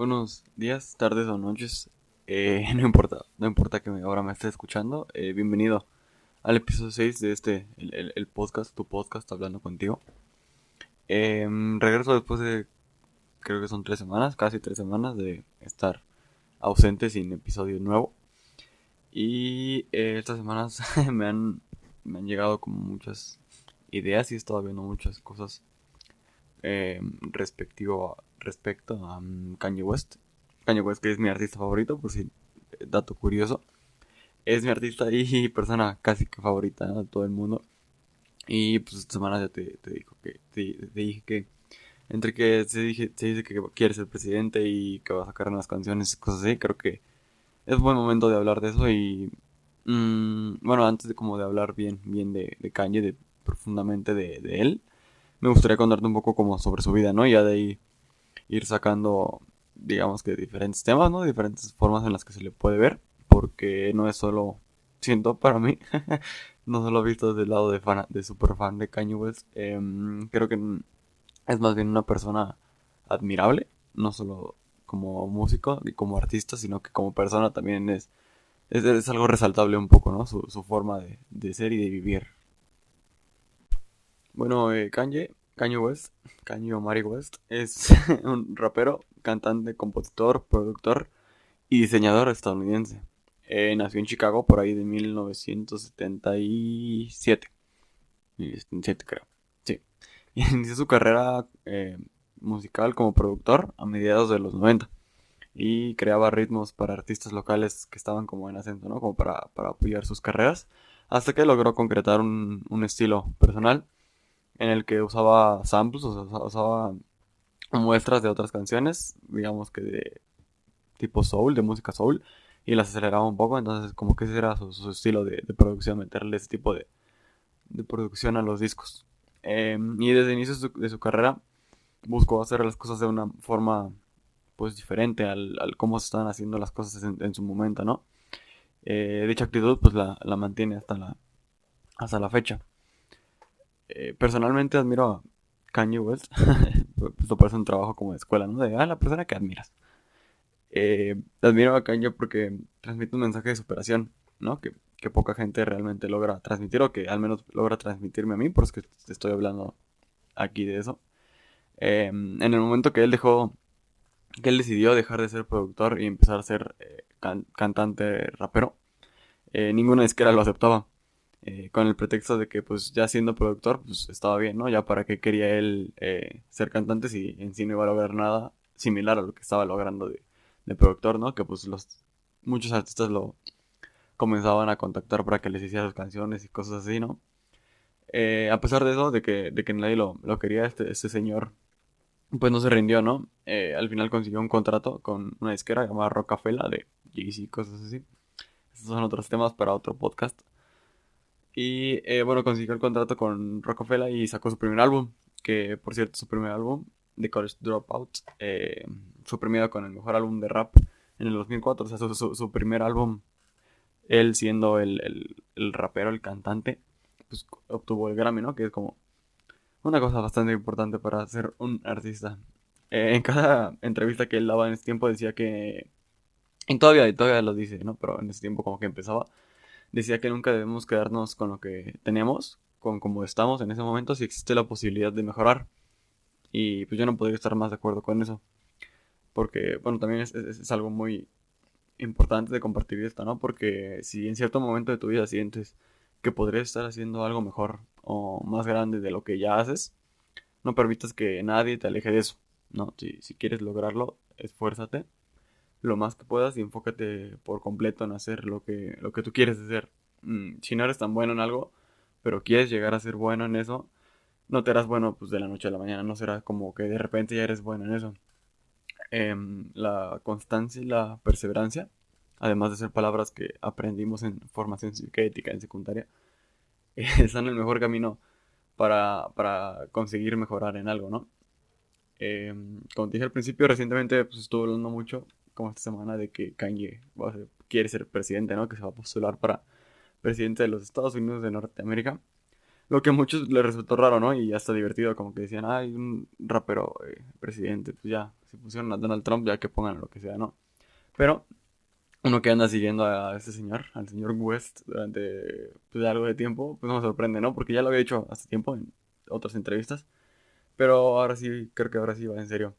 Buenos días, tardes o noches. Eh, no importa, no importa que ahora me esté escuchando. Eh, bienvenido al episodio 6 de este, el, podcast, tu podcast, hablando contigo. Em, regreso después de, creo que son tres semanas, casi tres semanas de estar ausente sin episodio nuevo. Y eh, estas semanas me han, me han llegado como muchas ideas y he estado viendo muchas cosas respectivo a respecto a um, Kanye West. Kanye West, que es mi artista favorito, por si eh, dato curioso. Es mi artista y persona casi que favorita de todo el mundo. Y pues esta semana ya te, te, que, te, dije que entre que se, dije, dice que quiere ser presidente y que va a sacar unas canciones y cosas así, creo que es buen momento de hablar de eso y mm, bueno, antes de como de hablar bien, bien de, Kanye, de, profundamente de, él, me gustaría contarte un poco como sobre su vida, ¿no? Ya de ahí ir sacando, digamos que diferentes temas, ¿no? Diferentes formas en las que se le puede ver, porque no es solo, siento para mí, no solo visto desde el lado de, fan, de super fan de Kanye West, em, creo que es más bien una persona admirable, no solo como músico y como artista, sino que como persona también es, es, algo resaltable un poco, ¿no? Su, su forma de, de, ser y de vivir. Bueno, eh, Kanye Kanye West, Kanye Omari West, es un rapero, cantante, compositor, productor y diseñador estadounidense. Eh, nació en Chicago por ahí de 1977. 77 creo. Sí. inició su carrera eh, musical como productor a mediados de los 90. Y creaba ritmos para artistas locales que estaban como en ascenso, ¿no? Como para, apoyar sus carreras. Hasta que logró concretar un, un estilo personal en el que usaba samples, o usaba muestras de otras canciones, digamos que de tipo soul, de música soul, y las aceleraba un poco, entonces como que ese era su, estilo de, producción, meterle ese tipo de, producción a los discos. Em, y desde el inicio de su, carrera buscó hacer las cosas de una forma pues diferente al, cómo se están haciendo las cosas en, su momento, ¿no? Eh, dicha actitud pues la, la mantiene hasta la, hasta la fecha. Eh, personalmente admiro a Kanye West. Esto parece un trabajo como de escuela, ¿no? De, ah, la persona que admiras. Eh, admiro a Kanye porque transmite un mensaje de superación, ¿no? Que, poca gente realmente logra transmitir, o que al menos logra transmitirme a mí, por eso que estoy hablando aquí de eso. Em, en el momento que él dejó, que él decidió dejar de ser productor y empezar a ser eh, cantante rapero, ninguna disquera lo aceptaba. Eh, con el pretexto de que pues ya siendo productor pues estaba bien, ¿no? Ya para qué quería él eh, ser cantante si en sí no iba a lograr nada similar a lo que estaba logrando de, productor, ¿no? Que pues los muchos artistas lo comenzaban a contactar para que les hiciera sus canciones y cosas así, ¿no? Eh, a pesar de eso, de que, de que nadie lo, lo quería, este, este señor pues no se rindió, ¿no? al final consiguió un contrato con una disquera llamada Rocafela de Jay-Z y cosas así. Estos son otros temas para otro podcast. Y eh, bueno, consiguió el contrato con Rockefeller y sacó su primer álbum, que por cierto, su primer álbum, The College Dropout, eh, fue premiado con el mejor álbum de rap en el 2004. O sea, su, primer álbum, él siendo el, rapero, el cantante, pues obtuvo el Grammy, ¿no? Que es como una cosa bastante importante para ser un artista. Eh, en cada entrevista que él daba en ese tiempo decía que... Y todavía, todavía lo dice, ¿no? Pero en ese tiempo como que empezaba decía que nunca debemos quedarnos con lo que tenemos, con como estamos en ese momento, si existe la posibilidad de mejorar. Y pues yo no podría estar más de acuerdo con eso. Porque, bueno, también es, algo muy importante de compartir esto, ¿no? Porque si en cierto momento de tu vida sientes que podrías estar haciendo algo mejor o más grande de lo que ya haces, no permitas que nadie te aleje de eso, ¿no? Si, si quieres lograrlo, esfuérzate lo más que puedas y enfócate por completo en hacer lo que, lo que tú quieres hacer. Mm, si no eres tan bueno en algo, pero quieres llegar a ser bueno en eso, no te harás bueno pues de la noche a la mañana, no será como que de repente ya eres bueno en eso. Em, la constancia y la perseverancia, además de ser palabras que aprendimos en formación ética en secundaria, están en el mejor camino para, para conseguir mejorar en algo, ¿no? Em, como dije al principio, recientemente pues, estuve hablando mucho como esta semana de que Kanye quiere ser presidente, ¿no? Que se va a postular para presidente de los Estados Unidos de Norteamérica. Lo que a muchos les resultó raro, ¿no? Y hasta divertido, como que decían, hay un rapero eh, presidente, pues ya, si pusieron a Donald Trump, ya que pongan lo que sea, ¿no? Pero uno que anda siguiendo a ese señor, al señor West, durante pues, algo de tiempo, pues no me sorprende, ¿no? Porque ya lo había hecho hace tiempo en otras entrevistas. Pero ahora sí, creo que ahora sí va en serio.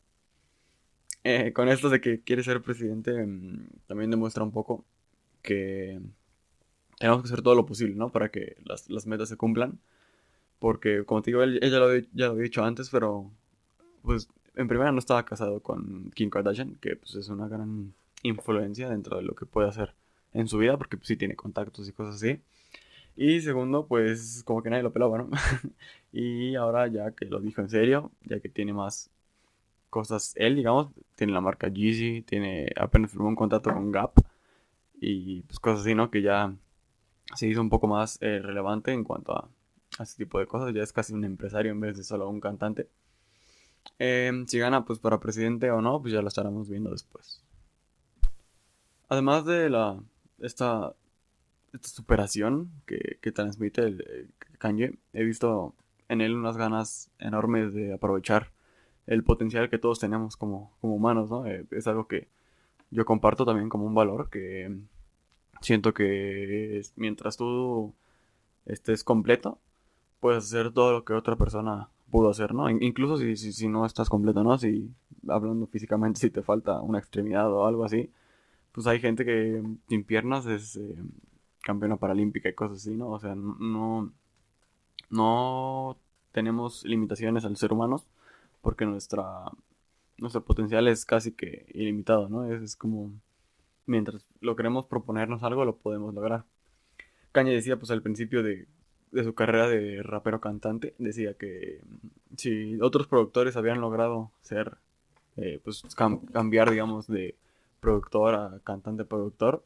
Eh, con esto de que quiere ser presidente, mm, también demuestra un poco que tenemos que hacer todo lo posible, ¿no? Para que las, las metas se cumplan. Porque, como te digo, él, ya, lo ya, lo había, dicho antes, pero pues en primera no estaba casado con Kim Kardashian, que pues es una gran influencia dentro de lo que puede hacer en su vida, porque pues, sí tiene contactos y cosas así. Y segundo, pues como que nadie lo pelaba, ¿no? y ahora ya que lo dijo en serio, ya que tiene más cosas él, digamos, tiene la marca Yeezy, tiene apenas firmó un contrato con Gap y pues cosas así, ¿no? Que ya se hizo un poco más eh, relevante en cuanto a, a, ese tipo de cosas, ya es casi un empresario en vez de solo un cantante. Eh, si gana pues para presidente o no, pues ya lo estaremos viendo después. Además de la esta, esta superación que, que transmite el, Kanye, he visto en él unas ganas enormes de aprovechar el potencial que todos tenemos como, como humanos, ¿no? Eh, es algo que yo comparto también como un valor que siento que mientras tú estés completo, puedes hacer todo lo que otra persona pudo hacer, ¿no? Incluso si, si, no estás completo, ¿no? Si hablando físicamente, si te falta una extremidad o algo así, pues hay gente que sin piernas es eh, campeona paralímpica y cosas así, ¿no? O sea, no, no tenemos limitaciones al ser humano porque nuestra, nuestro potencial es casi que ilimitado, ¿no? Es, como, mientras lo queremos proponernos algo, lo podemos lograr. Caña decía, pues al principio de, de su carrera de rapero cantante, decía que si otros productores habían logrado ser, eh, pues cambiar, digamos, de productor a cantante productor,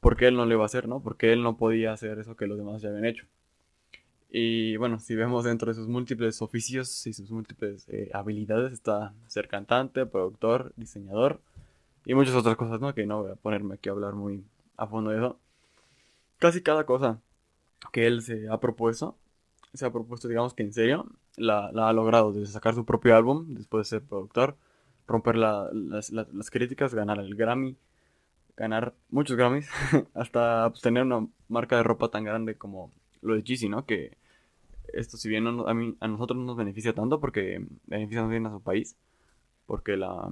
porque él no lo iba a hacer, ¿no? Porque él no podía hacer eso que los demás ya habían hecho. Y bueno, si vemos dentro de sus múltiples oficios y sus múltiples eh, habilidades, está ser cantante, productor, diseñador y muchas otras cosas, ¿no? Que no voy a ponerme aquí a hablar muy a fondo de eso. Casi cada cosa que él se ha propuesto, se ha propuesto, digamos que en serio, la, la ha logrado, desde sacar su propio álbum, después de ser productor, romper las, las, críticas, ganar el Grammy, ganar muchos Grammys, hasta tener una marca de ropa tan grande como lo de Yeezy, ¿no? Que esto si bien a, mí, a nosotros no nos beneficia tanto porque beneficia más bien a su país, porque la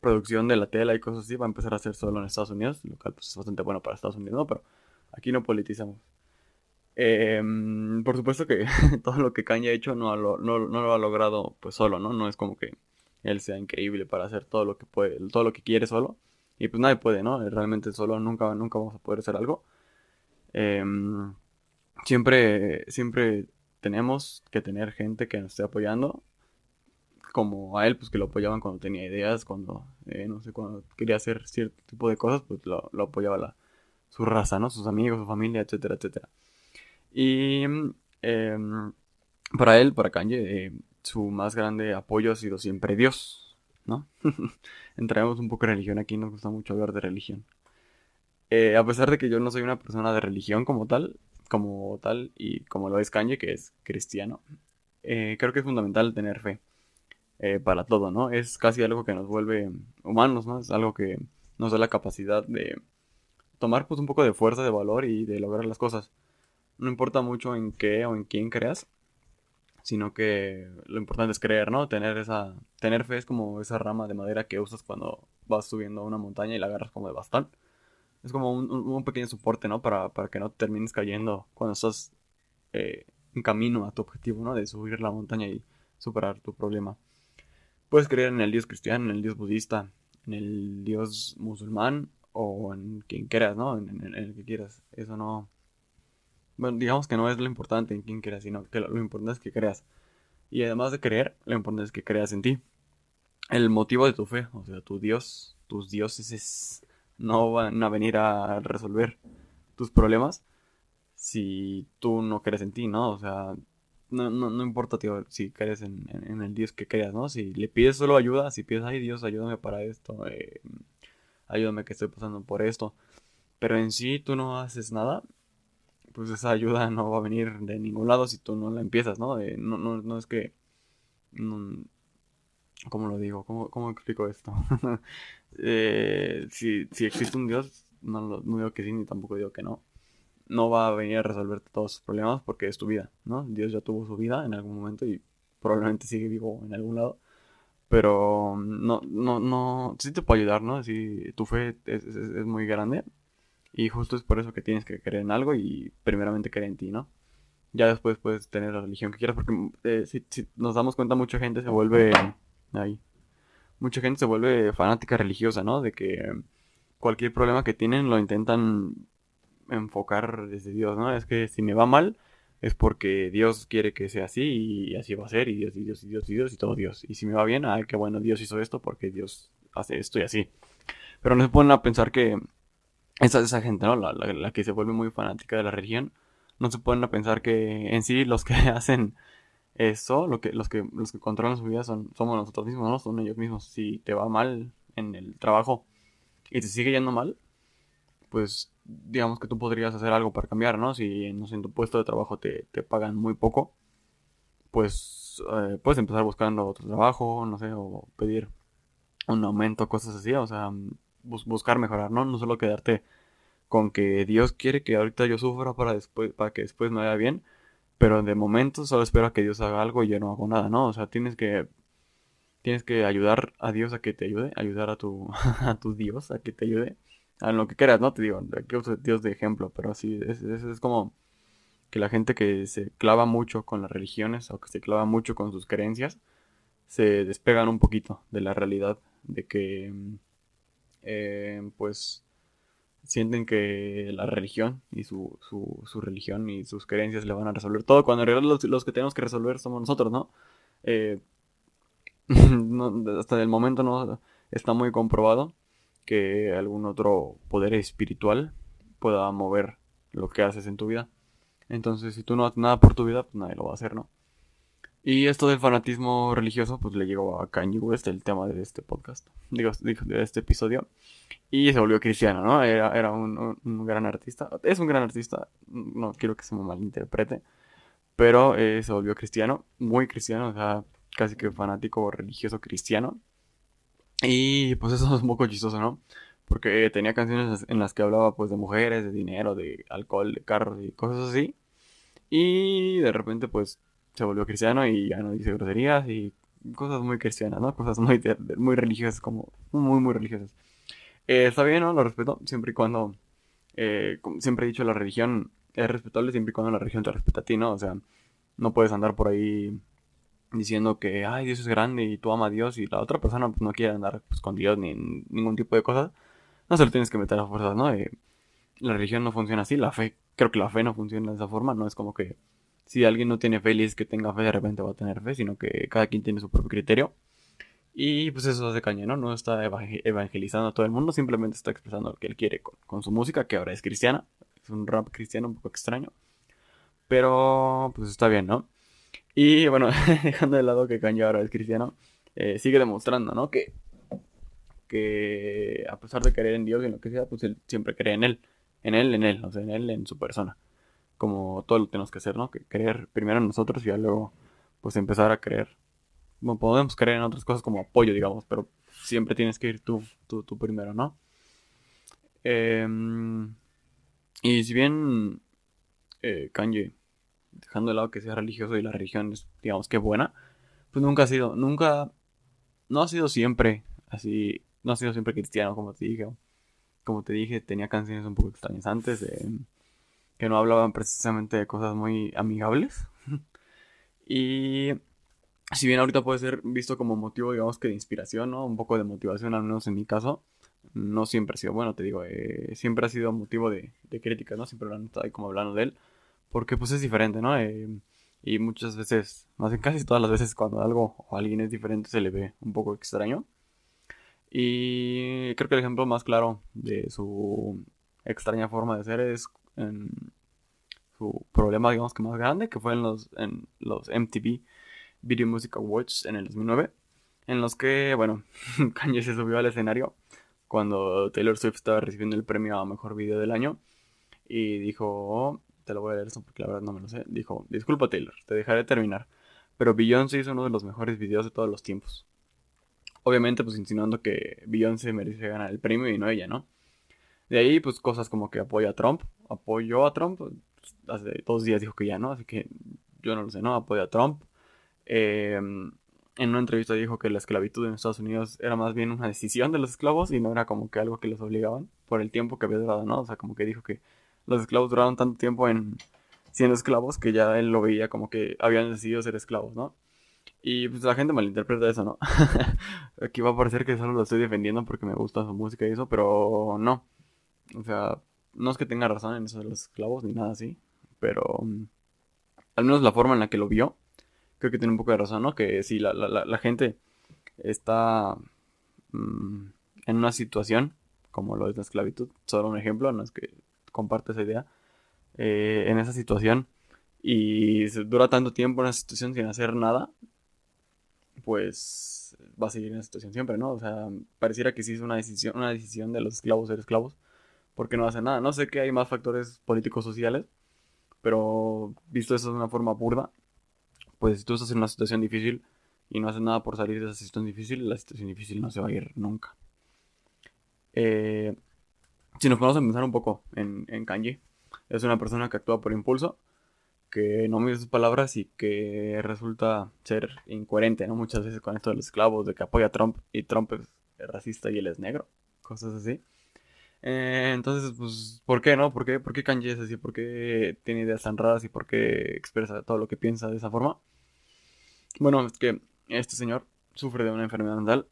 producción de la tela y cosas así va a empezar a hacer solo en Estados Unidos, lo cual pues, es bastante bueno para Estados Unidos, ¿no? Pero aquí no politizamos. Em, por supuesto que todo lo que Kanye ha hecho no, no, no, lo ha logrado pues solo, ¿no? No es como que él sea increíble para hacer todo lo que puede, todo lo que quiere solo. Y pues nadie puede, ¿no? Realmente solo nunca, nunca vamos a poder hacer algo. Em, siempre, siempre tenemos que tener gente que nos esté apoyando. Como a él, pues que lo apoyaban cuando tenía ideas, cuando, eh, no sé, cuando quería hacer cierto tipo de cosas, pues lo, apoyaba la, su raza, ¿no? Sus amigos, su familia, etcétera, etcétera. Y em, para él, para Kanye, eh, su más grande apoyo ha sido siempre Dios, ¿no? Entramos un poco en religión aquí, nos gusta mucho hablar de religión. Eh, a pesar de que yo no soy una persona de religión como tal, como tal, y como lo es Kanye, que es cristiano, eh, creo que es fundamental tener fe eh, para todo, ¿no? Es casi algo que nos vuelve humanos, ¿no? Es algo que nos da la capacidad de tomar pues un poco de fuerza, de valor y de lograr las cosas. No importa mucho en qué o en quién creas, sino que lo importante es creer, ¿no? Tener esa tener fe es como esa rama de madera que usas cuando vas subiendo una montaña y la agarras como de bastón. Es como un, pequeño soporte, ¿no? Para, que no termines cayendo cuando estás eh, en camino a tu objetivo, ¿no? De subir la montaña y superar tu problema. Puedes creer en el Dios cristiano, en el Dios budista, en el Dios musulmán o en quien quieras, ¿no? En, el que quieras. Eso no, bueno, digamos que no es lo importante en quién creas, sino que lo, importante es que creas. Y además de creer, lo importante es que creas en ti. El motivo de tu fe, o sea, tu Dios, tus dioses no van a venir a resolver tus problemas si tú no crees en ti, ¿no? O sea, no, no, no importa, tío, si crees en, el Dios que creas, ¿no? Si le pides solo ayuda, si pides, ay Dios, ayúdame para esto, eh, ayúdame que estoy pasando por esto, pero en sí tú no haces nada, pues esa ayuda no va a venir de ningún lado si tú no la empiezas, no, no, no, es que... ¿Cómo lo digo? ¿Cómo, cómo explico esto? eh, si, si, existe un Dios, no, no, digo que sí ni tampoco digo que no. No va a venir a resolverte todos sus problemas porque es tu vida, ¿no? Dios ya tuvo su vida en algún momento y probablemente sigue vivo en algún lado. Pero no, no, no, sí te puede ayudar, ¿no? Si tu fe es, es, muy grande y justo es por eso que tienes que creer en algo y primeramente creer en ti, ¿no? Ya después puedes tener la religión que quieras porque eh, si, si nos damos cuenta mucha gente se vuelve ahí. Mucha gente se vuelve fanática religiosa, ¿no? De que cualquier problema que tienen lo intentan enfocar desde Dios, ¿no? Es que si me va mal es porque Dios quiere que sea así y así va a ser y Dios y Dios y Dios y Dios y todo Dios. Y si me va bien, ay, qué bueno, Dios hizo esto porque Dios hace esto y así. Pero no se ponen a pensar que esa, esa gente, ¿no? La, la, la que se vuelve muy fanática de la religión, no se ponen a pensar que en sí los que hacen eso, lo que, los, que, los que controlan su vida son, somos nosotros mismos, ¿no? Son ellos mismos. Si te va mal en el trabajo y te sigue yendo mal, pues digamos que tú podrías hacer algo para cambiar, ¿no? Si no sé, en tu puesto de trabajo te, te pagan muy poco, pues eh, puedes empezar buscando otro trabajo, no sé, o pedir un aumento, cosas así, o sea, bus buscar mejorar, ¿no? No solo quedarte con que Dios quiere que ahorita yo sufra para después, para que después me vaya bien, pero de momento solo espero a que Dios haga algo y yo no hago nada, ¿no? O sea, tienes que tienes que ayudar a Dios a que te ayude, ayudar a tu a tu Dios a que te ayude a lo que quieras, ¿no? Te digo, aquí uso Dios de ejemplo, pero así es, es, es como que la gente que se clava mucho con las religiones o que se clava mucho con sus creencias se despegan un poquito de la realidad de que eh, pues sienten que la religión y su, su, su, religión y sus creencias le van a resolver todo, cuando en realidad los, los que tenemos que resolver somos nosotros, ¿no? Eh, no hasta el momento no está muy comprobado que algún otro poder espiritual pueda mover lo que haces en tu vida. Entonces, si tú no haces nada por tu vida, pues nadie lo va a hacer, ¿no? Y esto del fanatismo religioso, pues le llegó a Kanye West el tema de este podcast, digo, de este episodio, y se volvió cristiano, ¿no? Era, era un, gran artista, es un gran artista, no quiero que se me malinterprete, pero eh, se volvió cristiano, muy cristiano, o sea, casi que fanático religioso cristiano, y pues eso es un poco chistoso, ¿no? Porque tenía canciones en las que hablaba pues de mujeres, de dinero, de alcohol, de carros y cosas así. Y de repente pues se volvió cristiano y ya no dice groserías y cosas muy cristianas, ¿no? Cosas muy, muy religiosas, como muy, muy religiosas. Eh, está bien, ¿no? Lo respeto, siempre y cuando, eh, siempre he dicho, la religión es respetable siempre y cuando la religión te respeta a ti, ¿no? O sea, no puedes andar por ahí diciendo que, ay, Dios es grande y tú amas a Dios y la otra persona pues, no quiere andar pues, con Dios ni ningún tipo de cosas. No se lo tienes que meter a fuerzas, ¿no? Eh, la religión no funciona así, la fe, creo que la fe no funciona de esa forma, no es como que si alguien no tiene fe y es que tenga fe, de repente va a tener fe, sino que cada quien tiene su propio criterio. Y pues eso hace caña, ¿no? No está evangelizando a todo el mundo, simplemente está expresando lo que él quiere con, con, su música, que ahora es cristiana. Es un rap cristiano un poco extraño. Pero pues está bien, ¿no? Y bueno, dejando de lado que Kanye ahora es cristiano, eh, sigue demostrando, ¿no? Que, que a pesar de creer en Dios y en lo que sea, pues él siempre cree en él. En él, en él, o sea, en él, en su persona como todo lo tenemos que hacer, ¿no? Que creer primero en nosotros y ya luego, pues empezar a creer. Bueno, podemos creer en otras cosas como apoyo, digamos, pero siempre tienes que ir tú, tú, tú primero, ¿no? Eh, y si bien eh, Kanye, dejando de lado que sea religioso y la religión es, digamos que buena, pues nunca ha sido, nunca, no ha sido siempre así, no ha sido siempre cristiano, como te dije. Como te dije, tenía canciones un poco extrañas antes. Eh, que no hablaban precisamente de cosas muy amigables. y si bien ahorita puede ser visto como motivo, digamos que de inspiración, ¿no? Un poco de motivación, al menos en mi caso. No siempre ha sido bueno, te digo, eh, siempre ha sido motivo de, de crítica, ¿no? Siempre han estado ahí como hablando de él. Porque pues es diferente, ¿no? Eh, y muchas veces, más bien casi todas las veces cuando algo o alguien es diferente se le ve un poco extraño. Y creo que el ejemplo más claro de su extraña forma de ser es su problema, digamos que más grande, que fue en los, en los MTV Video Music Awards en el 2009, en los que, bueno, Kanye se subió al escenario cuando Taylor Swift estaba recibiendo el premio a Mejor Video del Año y dijo, te lo voy a leer eso porque la verdad no me lo sé. Dijo, disculpa Taylor, te dejaré terminar. Pero Beyoncé hizo uno de los mejores videos de todos los tiempos. Obviamente, pues insinuando que Beyoncé merece ganar el premio y no ella, ¿no? De ahí, pues cosas como que apoya a Trump. Apoyó a Trump. Pues, hace dos días dijo que ya no, así que yo no lo sé, ¿no? Apoya a Trump. Eh, en una entrevista dijo que la esclavitud en Estados Unidos era más bien una decisión de los esclavos y no era como que algo que los obligaban por el tiempo que había durado, ¿no? O sea, como que dijo que los esclavos duraron tanto tiempo en siendo esclavos que ya él lo veía como que habían decidido ser esclavos, ¿no? Y pues la gente malinterpreta eso, ¿no? Aquí va a parecer que solo lo estoy defendiendo porque me gusta su música y eso, pero no. O sea, no es que tenga razón en eso de los esclavos ni nada así, pero mm, al menos la forma en la que lo vio creo que tiene un poco de razón, ¿no? Que si la, la, la gente está mm, en una situación como lo es la esclavitud, solo un ejemplo, no es que comparte esa idea, eh, en esa situación y dura tanto tiempo en esa situación sin hacer nada, pues va a seguir en esa situación siempre, ¿no? O sea, pareciera que sí es una decisión, una decisión de los esclavos ser esclavos, porque no hacen nada. No sé que hay más factores políticos sociales, pero visto eso de una forma burda, pues si tú estás en una situación difícil y no haces nada por salir de esa situación difícil, la situación difícil no se va a ir nunca. Eh, si nos podemos pensar un poco en, en Kanji, es una persona que actúa por impulso, que no mide sus palabras y que resulta ser incoherente, ¿no? Muchas veces con esto de los esclavos, de que apoya a Trump y Trump es racista y él es negro, cosas así. Eh, entonces, pues, ¿por qué, no? ¿Por qué, ¿Por qué Kanye es así? ¿Por qué tiene ideas tan raras y por qué expresa todo lo que piensa de esa forma? Bueno, es que este señor sufre de una enfermedad mental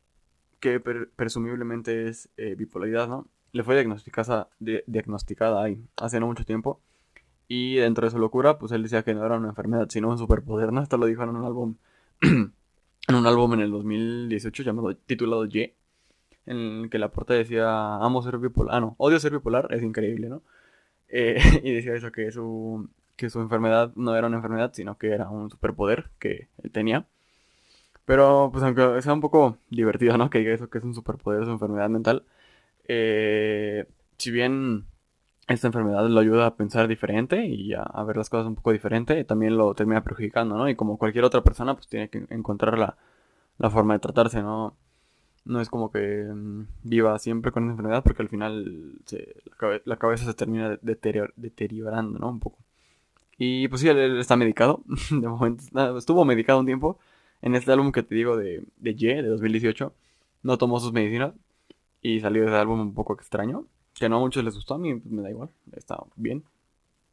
que presumiblemente es eh, bipolaridad, ¿no? Le fue diagnosticada, diagnosticada ahí hace no mucho tiempo. Y dentro de su locura, pues él decía que no era una enfermedad, sino un superpoder, ¿no? Esto lo dijo en un álbum, en un álbum en el 2018 llamado, titulado Y en el que la portada decía, amo ser bipolar, ah, no, odio ser bipolar, es increíble, ¿no? Eh, y decía eso, que su, que su enfermedad no era una enfermedad, sino que era un superpoder que él tenía. Pero, pues, aunque sea un poco divertido, ¿no? Que diga eso, que es un superpoder, su enfermedad mental. Eh, si bien esta enfermedad lo ayuda a pensar diferente y a, a, ver las cosas un poco diferente, también lo termina perjudicando, ¿no? Y como cualquier otra persona, pues tiene que encontrar la, la forma de tratarse, ¿no? No es como que mm, viva siempre con esa enfermedad porque al final la, cabeza se termina deteriorando, ¿no? Un poco. Y pues sí, él, está medicado. de momento, estuvo medicado un tiempo. En este álbum que te digo de, de Ye, de 2018, no tomó sus medicinas y salió ese álbum un poco extraño. Que no a muchos les gustó, a mí pues, me da igual. Está bien,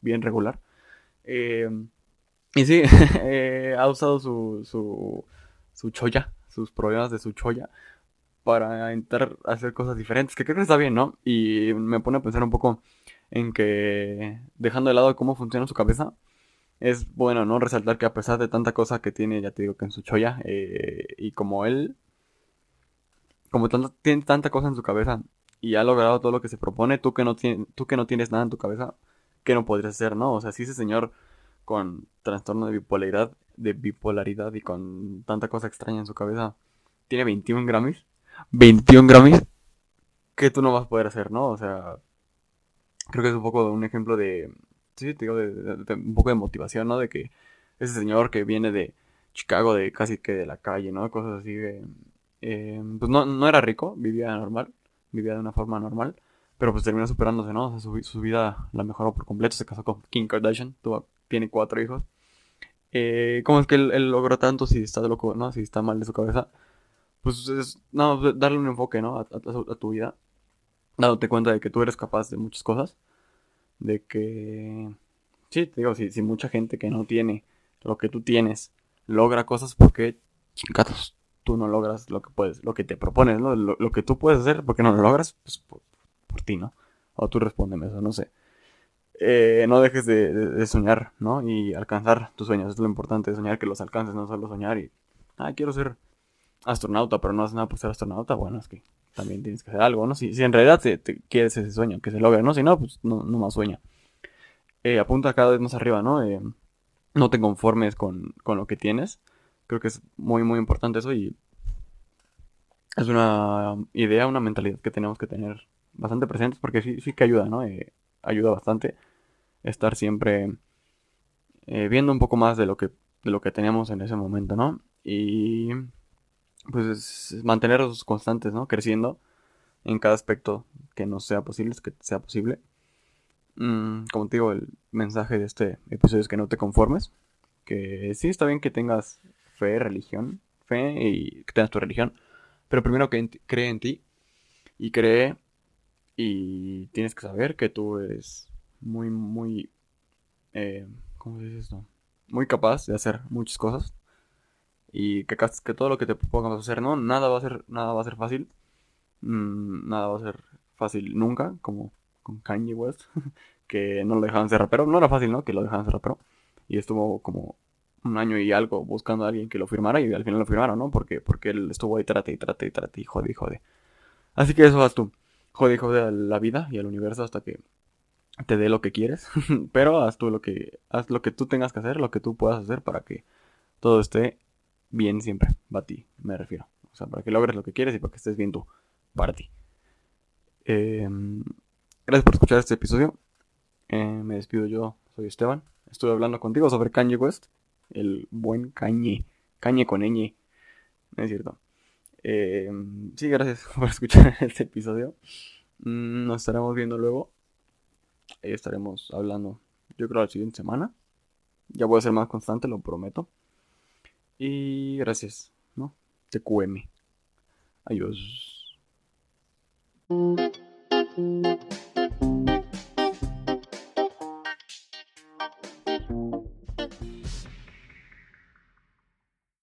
bien regular. Eh, y sí, eh, ha usado su, su, su choya, sus problemas de su choya para intentar hacer cosas diferentes, que creo que está bien, ¿no? Y me pone a pensar un poco en que, dejando de lado cómo funciona su cabeza, es bueno, ¿no? Resaltar que a pesar de tanta cosa que tiene, ya te digo que en su choya, eh, y como él, como tiene tanta cosa en su cabeza y ha logrado todo lo que se propone, tú que no, tú que no tienes nada en tu cabeza, ¿qué no podrías hacer, no? O sea, si ese señor con trastorno de bipolaridad, de bipolaridad y con tanta cosa extraña en su cabeza, tiene 21 Grammys, 21 Grammys que tú no vas a poder hacer, ¿no? O sea, creo que es un poco un ejemplo de, sí, te digo, de, un poco de motivación, ¿no? De que ese señor que viene de Chicago, de casi que de la calle, ¿no? Cosas así, de, eh, pues no, no era rico, vivía normal, vivía de una forma normal, pero pues terminó superándose, ¿no? O sea, su, su vida la mejoró por completo, se casó con Kim Kardashian, tiene cuatro hijos. Eh, ¿Cómo es que él, él, logró tanto si está loco, ¿no? Si está mal de su cabeza pues es, no, darle un enfoque, ¿no? A, tu vida. Dándote cuenta de que tú eres capaz de muchas cosas. De que, sí, te digo, si, si mucha gente que no tiene lo que tú tienes logra cosas, porque chingados tú no logras lo que puedes, lo que te propones, ¿no? Lo, que tú puedes hacer, porque no lo logras, pues por, ti, ¿no? O tú respóndeme eso, no sé. Eh, no dejes de, de, soñar, ¿no? Y alcanzar tus sueños. Es lo importante, soñar que los alcances, no solo soñar y, ah, quiero ser astronauta, pero no haces nada por ser astronauta, bueno, es que también tienes que hacer algo, ¿no? Si, en realidad te, quieres ese sueño, que se logre, ¿no? Si no, pues no, más sueña. Eh, apunta cada vez más arriba, ¿no? Eh, no te conformes con, con, lo que tienes. Creo que es muy, muy importante eso y es una idea, una mentalidad que tenemos que tener bastante presentes porque sí, sí que ayuda, ¿no? Eh, ayuda bastante. estar siempre eh, viendo un poco más de lo que de lo que teníamos en ese momento, ¿no? Y pues mantenerlos constantes, ¿no? Creciendo en cada aspecto que nos sea posible, que sea posible. Mm, como te digo, el mensaje de este episodio es que no te conformes. Que sí está bien que tengas fe, religión, fe y que tengas tu religión. Pero primero que cree en ti. Y cree y tienes que saber que tú eres muy, muy... Eh, ¿Cómo se dice esto? Muy capaz de hacer muchas cosas. Y que, todo lo que te pongamos a hacer, ¿no? Nada va a ser, nada va a ser fácil. Mm, nada va a ser fácil nunca, como con Kanye West, que no lo dejaban ser rapero. No era fácil, ¿no? Que lo dejaban ser rapero. Y estuvo como un año y algo buscando a alguien que lo firmara y al final lo firmaron, ¿no? Porque, porque él estuvo ahí, trate y trate y trate y jode y jode. Así que eso vas tú. Jode y jode a la vida y al universo hasta que te dé lo que quieres. Pero haz tú lo que, haz lo que tú tengas que hacer, lo que tú puedas hacer para que todo esté bien siempre. Para ti, me refiero. O sea, para que logres lo que quieres y para que estés bien tú. Para ti. Em, gracias por escuchar este episodio. Eh, me despido yo, soy Esteban. Estuve hablando contigo sobre Kanye West. El buen Kanye. Kanye con ñ. es cierto. Em, sí, gracias por escuchar este episodio. Mm, nos estaremos viendo luego. estaremos hablando, yo creo, la siguiente semana. Ya voy a ser más constante, lo prometo. Y gracias, ¿no? TQM. Adiós.